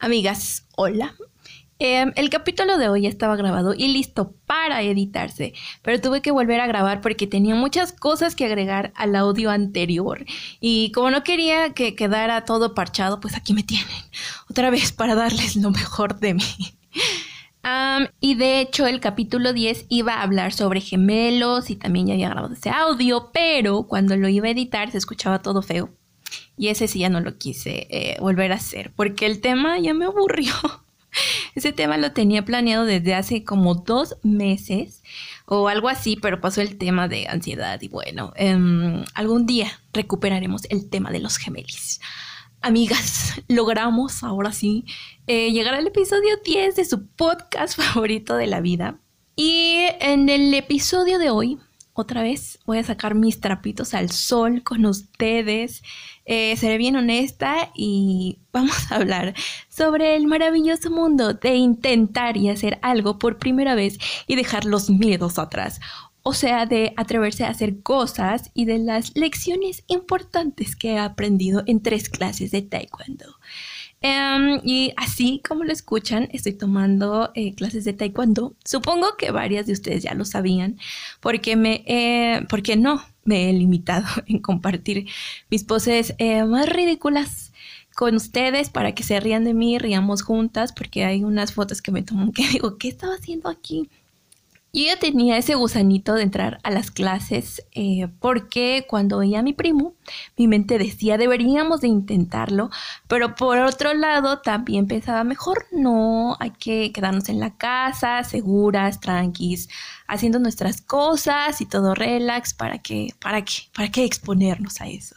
Amigas, hola. Em, el capítulo de hoy estaba grabado y listo para editarse, pero tuve que volver a grabar porque tenía muchas cosas que agregar al audio anterior. Y como no quería que quedara todo parchado, pues aquí me tienen, otra vez para darles lo mejor de mí. y de hecho el capítulo 10 iba a hablar sobre gemelos y también ya había grabado ese audio, pero cuando lo iba a editar se escuchaba todo feo. Y ese sí ya no lo quise eh, volver a hacer porque el tema ya me aburrió. Ese tema lo tenía planeado desde hace como dos meses o algo así, pero pasó el tema de ansiedad y bueno, em, algún día recuperaremos el tema de los gemelis. Amigas, logramos ahora sí eh, llegar al episodio 10 de su podcast favorito de la vida. Y en el episodio de hoy otra vez voy a sacar mis trapitos al sol con ustedes. Eh, seré bien honesta y vamos a hablar sobre el maravilloso mundo de intentar y hacer algo por primera vez y dejar los miedos atrás. O sea, de atreverse a hacer cosas y de las lecciones importantes que he aprendido en tres clases de taekwondo. Em, y así como lo escuchan, estoy tomando eh, clases de taekwondo. Supongo que varias de ustedes ya lo sabían, porque me, porque no me he limitado en compartir mis poses eh, más ridículas con ustedes para que se rían de mí, riamos juntas, porque hay unas fotos que me toman que digo, ¿qué estaba haciendo aquí? Yo ya tenía ese gusanito de entrar a las clases eh, porque cuando oía a mi primo, mi mente decía deberíamos de intentarlo, pero por otro lado también pensaba mejor no, hay que quedarnos en la casa, seguras, tranquis, haciendo nuestras cosas y todo relax, ¿para qué? ¿Para qué? ¿Para qué exponernos a eso?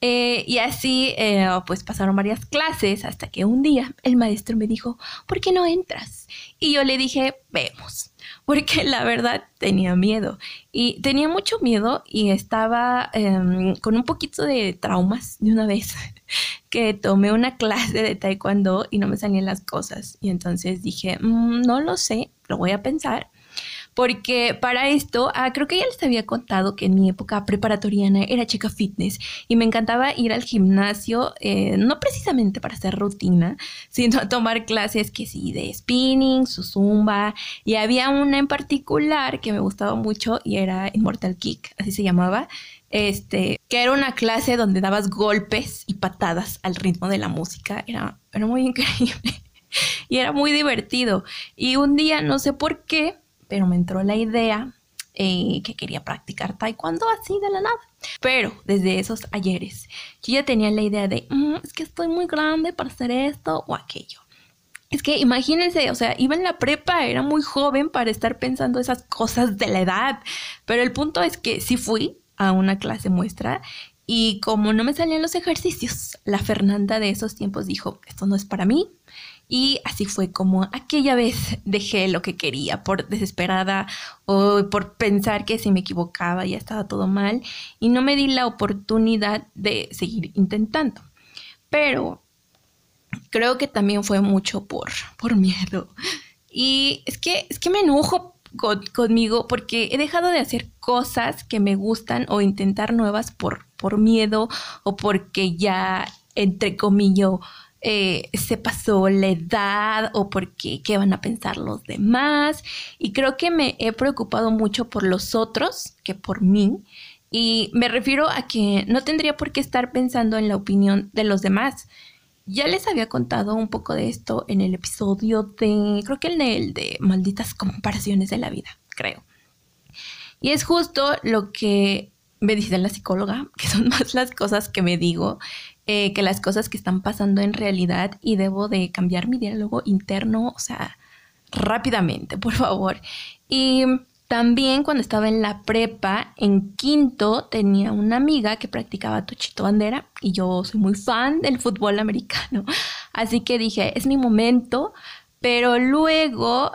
Eh, y así, eh, pues pasaron varias clases hasta que un día el maestro me dijo, ¿por qué no entras? Y yo le dije, vemos porque la verdad tenía miedo. Y tenía mucho miedo y estaba em, con un poquito de traumas de una vez que tomé una clase de taekwondo y no me salían las cosas. Y entonces dije, mm, no lo sé, lo voy a pensar porque para esto, ah, creo que ya les había contado que en mi época preparatoriana era chica fitness y me encantaba ir al gimnasio, eh, no precisamente para hacer rutina, sino a tomar clases que sí, de spinning, su zumba, y había una en particular que me gustaba mucho y era Immortal Kick, así se llamaba, este, que era una clase donde dabas golpes y patadas al ritmo de la música, era, era muy increíble y era muy divertido. Y un día, no sé por qué, pero me entró la idea eh, que quería practicar taekwondo así de la nada. Pero desde esos ayeres, yo ya tenía la idea de, mm, es que estoy muy grande para hacer esto o aquello. Es que imagínense, o sea, iba en la prepa, era muy joven para estar pensando esas cosas de la edad. Pero el punto es que sí fui a una clase muestra y como no me salían los ejercicios, la Fernanda de esos tiempos dijo, esto no es para mí, y así fue como aquella vez dejé lo que quería por desesperada o por pensar que si me equivocaba ya estaba todo mal y no me di la oportunidad de seguir intentando. Pero creo que también fue mucho por, por miedo. Y es que, es que me enojo conmigo porque he dejado de hacer cosas que me gustan o intentar nuevas por, por miedo o porque ya, entre comillas, eh, se pasó la edad o porque qué van a pensar los demás. Y creo que me he preocupado mucho por los otros que por mí. Y me refiero a que no tendría por qué estar pensando en la opinión de los demás. Ya les había contado un poco de esto en el episodio de, creo que el de malditas comparaciones de la vida, creo. Y es justo lo que me dice la psicóloga, que son más las cosas que me digo eh, que las cosas que están pasando en realidad y debo de cambiar mi diálogo interno, o sea, rápidamente, por favor. Y también cuando estaba en la prepa, en quinto, tenía una amiga que practicaba tochito bandera y yo soy muy fan del fútbol americano. Así que dije, es mi momento, pero luego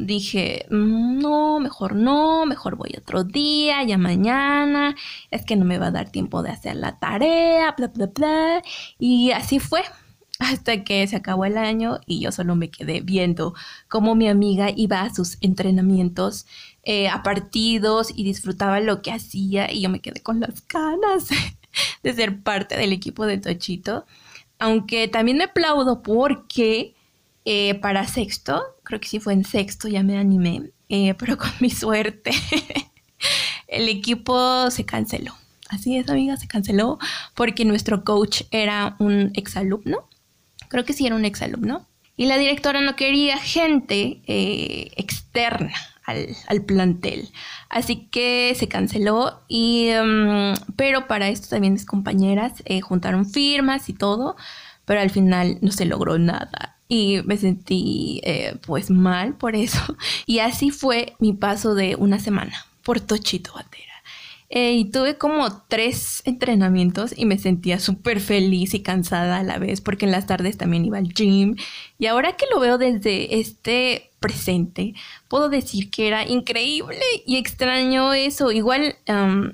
dije, mm, no, mejor no, mejor voy otro día, ya mañana, es que no me va a dar tiempo de hacer la tarea, bla, bla, bla. Y así fue hasta que se acabó el año y yo solo me quedé viendo cómo mi amiga iba a sus entrenamientos, eh, a partidos y disfrutaba lo que hacía y yo me quedé con las ganas de ser parte del equipo de Tochito. aunque también me aplaudo porque eh, para sexto, creo que sí fue en sexto, ya me animé, eh, pero con mi suerte, el equipo se canceló. Así es, amiga, se canceló porque nuestro coach era un exalumno. Creo que sí era un exalumno. Y la directora no quería gente externa al, plantel. Así que se canceló. Y, em, pero para esto también mis compañeras eh, juntaron firmas y todo. Pero al final no se logró nada. Y me sentí eh, pues mal por eso. Y así fue mi paso de una semana por Tochito Batera. Eh, y tuve como tres entrenamientos y me sentía súper feliz y cansada a la vez porque en las tardes también iba al gym. Y ahora que lo veo desde este presente, puedo decir que era increíble y extraño eso. Igual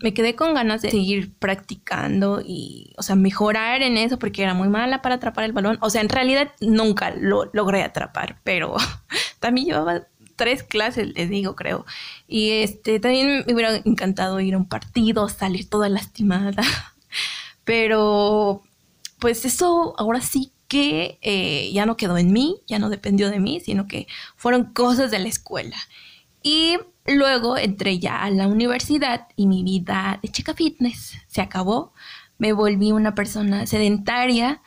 me quedé con ganas de seguir practicando y, o sea, mejorar en eso porque era muy mala para atrapar el balón. O sea, en realidad nunca lo logré atrapar, pero también llevaba tres clases, les digo, creo. Y este, también me hubiera encantado ir a un partido, salir toda lastimada. Pero, pues eso ahora sí que eh, ya no quedó en mí, ya no dependió de mí, sino que fueron cosas de la escuela. Y luego entré ya a la universidad y mi vida de chica fitness se acabó. Me volví una persona sedentaria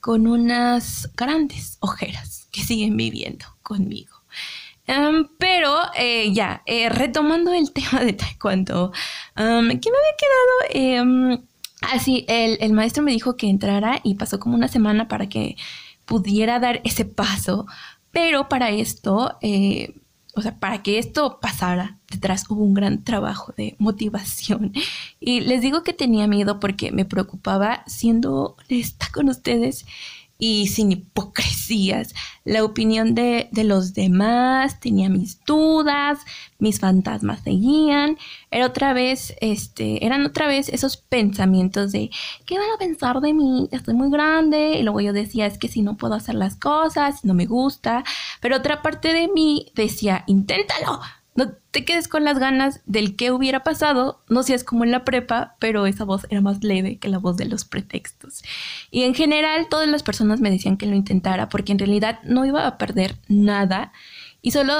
con unas grandes ojeras que siguen viviendo conmigo. Em, pero eh, ya, eh, retomando el tema de taekwondo, um, ¿qué me había quedado? Em, así, ah, el, el maestro me dijo que entrara y pasó como una semana para que pudiera dar ese paso, pero para esto, eh, o sea, para que esto pasara, detrás hubo un gran trabajo de motivación. Y les digo que tenía miedo porque me preocupaba siendo honesta con ustedes y sin hipocresías. La opinión de, los demás, tenía mis dudas, mis fantasmas seguían. Era otra vez, este, eran otra vez esos pensamientos de ¿qué van a pensar de mí? Estoy muy grande. Y luego yo decía, es que si no puedo hacer las cosas, no me gusta. Pero otra parte de mí decía, inténtalo, no te quedes con las ganas del qué hubiera pasado, no seas como en la prepa, pero esa voz era más leve que la voz de los pretextos. Y en general todas las personas me decían que lo intentara porque en realidad no iba a perder nada y solo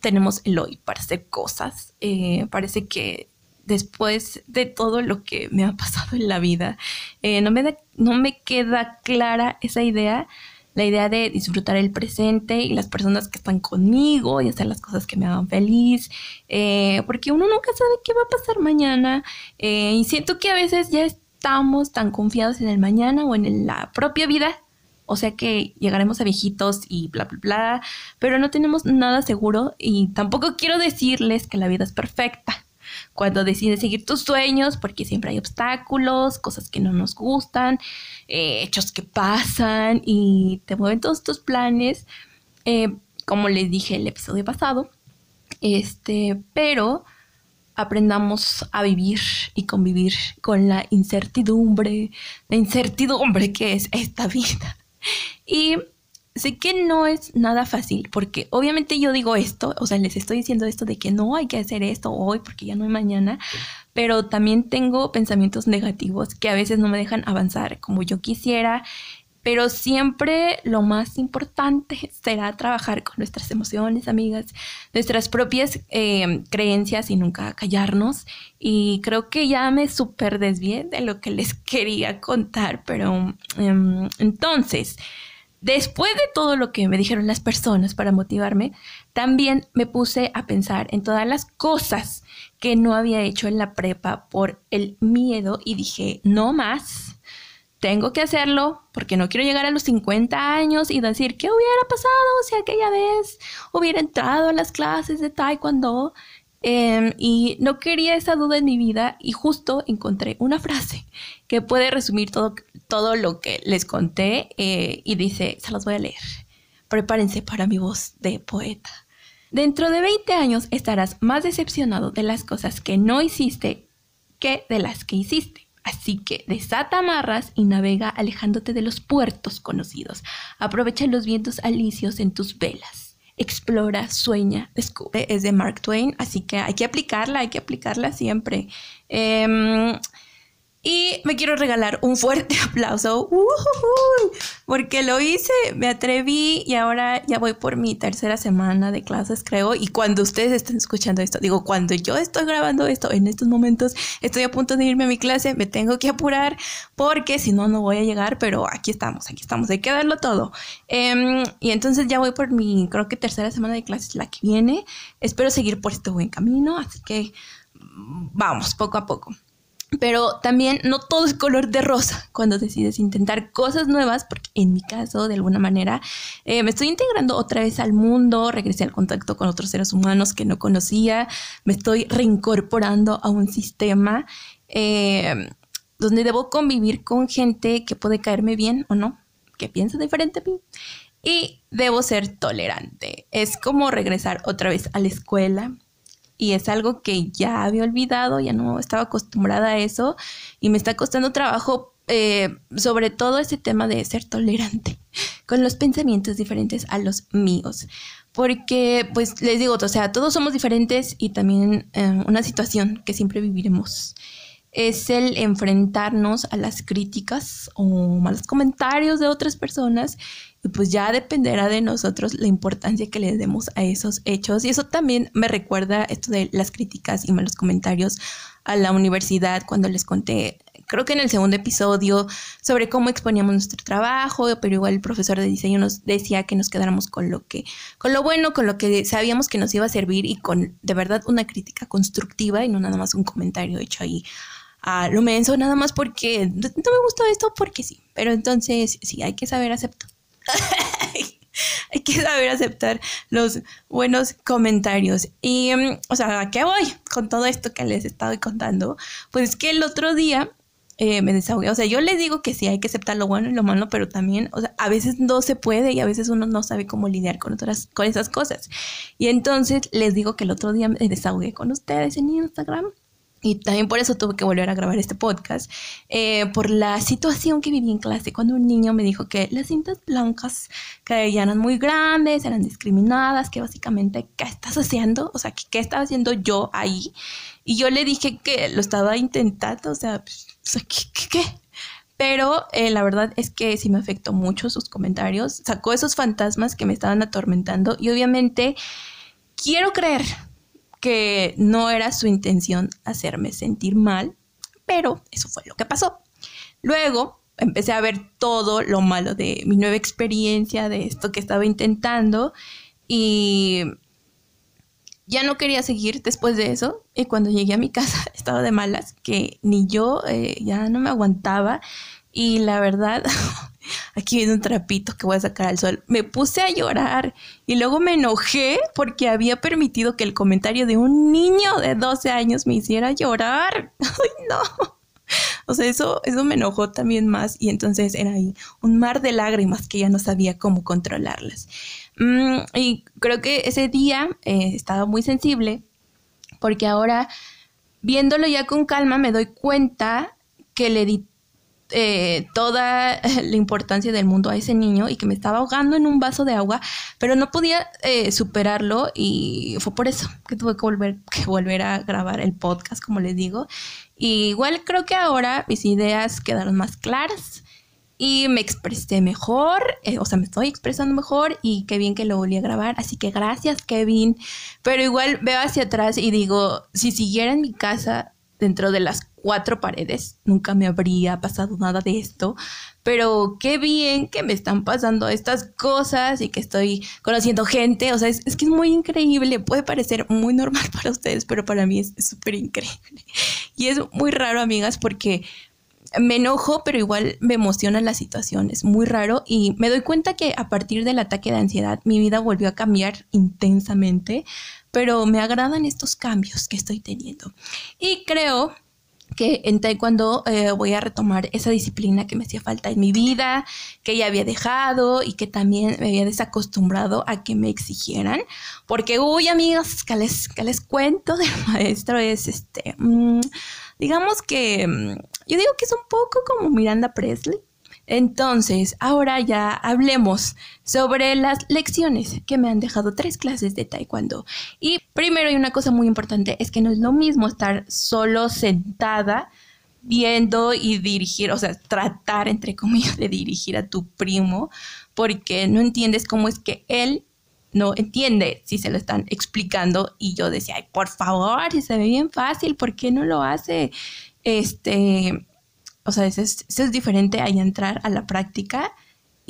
tenemos el hoy para hacer cosas. Eh, parece que después de todo lo que me ha pasado en la vida, eh, no, me no me queda clara esa idea la idea de disfrutar el presente y las personas que están conmigo y hacer las cosas que me hagan feliz, eh, porque uno nunca sabe qué va a pasar mañana eh, y siento que a veces ya estamos tan confiados en el mañana o en la propia vida, o sea que llegaremos a viejitos y bla, bla, bla, pero no tenemos nada seguro y tampoco quiero decirles que la vida es perfecta cuando decides seguir tus sueños, porque siempre hay obstáculos, cosas que no nos gustan, eh, hechos que pasan y te mueven todos tus planes, eh, como les dije el episodio pasado, este, pero aprendamos a vivir y convivir con la incertidumbre, la incertidumbre que es esta vida. Y sé que no es nada fácil, porque obviamente yo digo esto, o sea, les estoy diciendo esto de que no hay que hacer esto hoy porque ya no hay mañana, pero también tengo pensamientos negativos que a veces no me dejan avanzar como yo quisiera, pero siempre lo más importante será trabajar con nuestras emociones, amigas, nuestras propias eh, creencias y nunca callarnos. Y creo que ya me súper desvié de lo que les quería contar, pero em, entonces... Después de todo lo que me dijeron las personas para motivarme, también me puse a pensar en todas las cosas que no había hecho en la prepa por el miedo y dije, no más, tengo que hacerlo porque no quiero llegar a los 50 años y decir, ¿qué hubiera pasado si aquella vez hubiera entrado a las clases de taekwondo? Em, y no quería esa duda en mi vida y justo encontré una frase que puede resumir todo, todo lo que les conté eh, y dice, se las voy a leer. Prepárense para mi voz de poeta. Dentro de 20 años estarás más decepcionado de las cosas que no hiciste que de las que hiciste. Así que desata amarras y navega alejándote de los puertos conocidos. Aprovecha los vientos alicios en tus velas explora, sueña, descubre. Es de Mark Twain, así que hay que aplicarla, hay que aplicarla siempre. Em, Y me quiero regalar un fuerte aplauso, porque lo hice, me atreví y ahora ya voy por mi tercera semana de clases, creo. Y cuando ustedes estén escuchando esto, digo, cuando yo estoy grabando esto, en estos momentos estoy a punto de irme a mi clase, me tengo que apurar porque si no, no voy a llegar, pero aquí estamos, aquí estamos, hay que darlo todo. Em, y entonces ya voy por mi, creo que tercera semana de clases, la que viene. Espero seguir por este buen camino, así que vamos, poco a poco. Pero también no todo es color de rosa cuando decides intentar cosas nuevas, porque en mi caso, de alguna manera, eh, me estoy integrando otra vez al mundo, regresé al contacto con otros seres humanos que no conocía, me estoy reincorporando a un sistema eh, donde debo convivir con gente que puede caerme bien o no, que piensa diferente a mí. Y debo ser tolerante. Es como regresar otra vez a la escuela, y es algo que ya había olvidado, ya no estaba acostumbrada a eso y me está costando trabajo, eh, sobre todo ese tema de ser tolerante con los pensamientos diferentes a los míos. Porque, pues les digo, o sea, todos somos diferentes y también eh, una situación que siempre viviremos es el enfrentarnos a las críticas o malos comentarios de otras personas y pues ya dependerá de nosotros la importancia que le demos a esos hechos. Y eso también me recuerda esto de las críticas y malos comentarios a la universidad cuando les conté, creo que en el segundo episodio, sobre cómo exponíamos nuestro trabajo, pero igual el profesor de diseño nos decía que nos quedáramos con lo que, con lo bueno, con lo que sabíamos que nos iba a servir y con de verdad una crítica constructiva y no nada más un comentario hecho ahí a lo menso nada más porque no me gustó esto porque sí. Pero entonces sí, hay que saber aceptar. hay que saber aceptar los buenos comentarios. Y, mm, o sea, ¿a qué voy con todo esto que les estaba contando? Pues que el otro día eh, me desahogué. O sea, yo les digo que sí, hay que aceptar lo bueno y lo malo, pero también, o sea, a veces no se puede y a veces uno no sabe cómo lidiar con otras, con esas cosas. Y entonces les digo que el otro día me desahogué con ustedes en Instagram y también por eso tuve que volver a grabar este podcast, eh, por la situación que viví en clase cuando un niño me dijo que las cintas blancas que eran muy grandes, eran discriminadas, que básicamente, ¿qué estás haciendo? O sea, ¿qué, estaba haciendo yo ahí? Y yo le dije que lo estaba intentando, o sea, pues, ¿qué? qué, Pero eh, la verdad es que sí me afectó mucho sus comentarios, sacó esos fantasmas que me estaban atormentando y obviamente quiero creer que no era su intención hacerme sentir mal, pero eso fue lo que pasó. Luego empecé a ver todo lo malo de mi nueva experiencia, de esto que estaba intentando y ya no quería seguir después de eso y cuando llegué a mi casa estaba de malas, que ni yo eh, ya no me aguantaba y la verdad aquí viene un trapito que voy a sacar al sol. Me puse a llorar y luego me enojé porque había permitido que el comentario de un niño de 12 años me hiciera llorar. Ay, no. O sea, eso, eso me enojó también más y entonces era ahí un mar de lágrimas que ya no sabía cómo controlarlas. Mm, y creo que ese día eh, estaba muy sensible porque ahora, viéndolo ya con calma, me doy cuenta que le di eh, toda la importancia del mundo a ese niño y que me estaba ahogando en un vaso de agua, pero no podía eh, superarlo y fue por eso que tuve que volver, que volver a grabar el podcast, como les digo. Igual creo que ahora mis ideas quedaron más claras y me expresé mejor, eh, o sea, me estoy expresando mejor y qué bien que lo volví a grabar, así que gracias Kevin, pero igual veo hacia atrás y digo, si siguiera en mi casa dentro de las cuatro paredes, nunca me habría pasado nada de esto, pero qué bien que me están pasando estas cosas y que estoy conociendo gente, o sea, es, que es muy increíble, puede parecer muy normal para ustedes, pero para mí es súper increíble. Y es muy raro, amigas, porque me enojo, pero igual me emociona la situación, es muy raro y me doy cuenta que a partir del ataque de ansiedad mi vida volvió a cambiar intensamente, pero me agradan estos cambios que estoy teniendo. Y creo que en taekwondo eh, voy a retomar esa disciplina que me hacía falta en mi vida, que ya había dejado y que también me había desacostumbrado a que me exigieran. Porque, uy, amigas, que les, que les cuento del maestro es este, mm, digamos que, mm, yo digo que es un poco como Miranda Presley entonces, ahora ya hablemos sobre las lecciones que me han dejado tres clases de taekwondo. Y primero hay una cosa muy importante, es que no es lo mismo estar solo sentada viendo y dirigir, o sea, tratar, entre comillas, de dirigir a tu primo, porque no entiendes cómo es que él no entiende si se lo están explicando y yo decía, ay, por favor, si se ve bien fácil, ¿por qué no lo hace? Este, o sea, eso es, eso es diferente a entrar a la práctica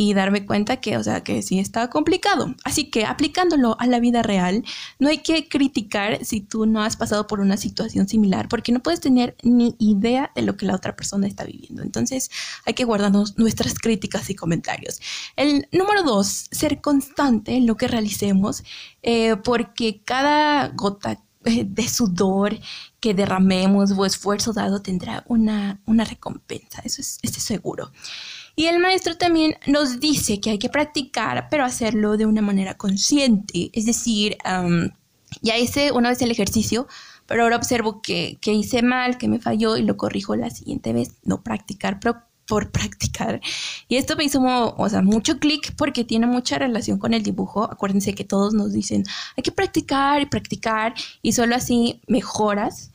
y darme cuenta que, o sea, que sí está complicado. Así que aplicándolo a la vida real, no hay que criticar si tú no has pasado por una situación similar, porque no puedes tener ni idea de lo que la otra persona está viviendo. Entonces, hay que guardarnos nuestras críticas y comentarios. El número dos, ser constante en lo que realicemos, eh, porque cada gota eh, de sudor que derramemos o esfuerzo dado tendrá una, una recompensa, eso es, eso es seguro. Y el maestro también nos dice que hay que practicar, pero hacerlo de una manera consciente. Es decir, ya hice una vez el ejercicio, pero ahora observo que, que, hice mal, que me falló y lo corrijo la siguiente vez. No practicar, pero por practicar. Y esto me hizo mucho clic porque tiene mucha relación con el dibujo. Acuérdense que todos nos dicen, hay que practicar y practicar y solo así mejoras.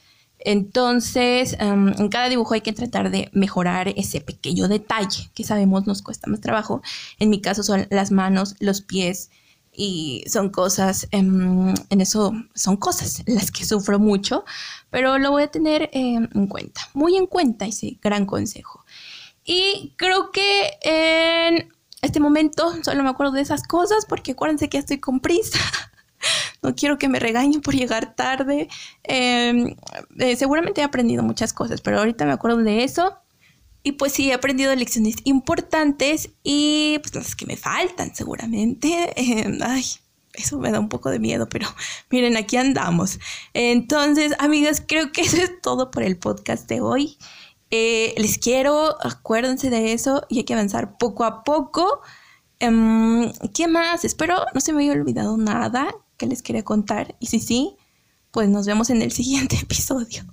Entonces, em, en cada dibujo hay que tratar de mejorar ese pequeño detalle que sabemos nos cuesta más trabajo. En mi caso son las manos, los pies y son cosas, em, en eso son cosas las que sufro mucho, pero lo voy a tener em, en cuenta, muy en cuenta ese gran consejo. Y creo que en este momento solo me acuerdo de esas cosas porque acuérdense que estoy con prisa. no quiero que me regañen por llegar tarde. Em, eh, seguramente he aprendido muchas cosas, pero ahorita me acuerdo de eso. Y pues sí, he aprendido lecciones importantes y pues las que me faltan seguramente. Em, ay, eso me da un poco de miedo, pero miren, aquí andamos. Entonces, amigas, creo que eso es todo por el podcast de hoy. Eh, les quiero, acuérdense de eso y hay que avanzar poco a poco. Em, ¿Qué más? Espero no se me haya olvidado nada que les quería contar. Y si sí, pues nos vemos en el siguiente episodio.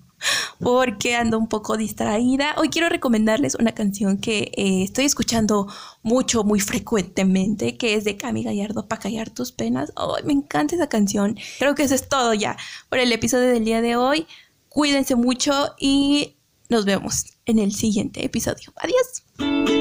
Porque ando un poco distraída. Hoy quiero recomendarles una canción que eh, estoy escuchando mucho, muy frecuentemente, que es de Cami Gallardo para callar tus penas. ¡Ay, me encanta esa canción! Creo que eso es todo ya por el episodio del día de hoy. Cuídense mucho y nos vemos en el siguiente episodio. Adiós.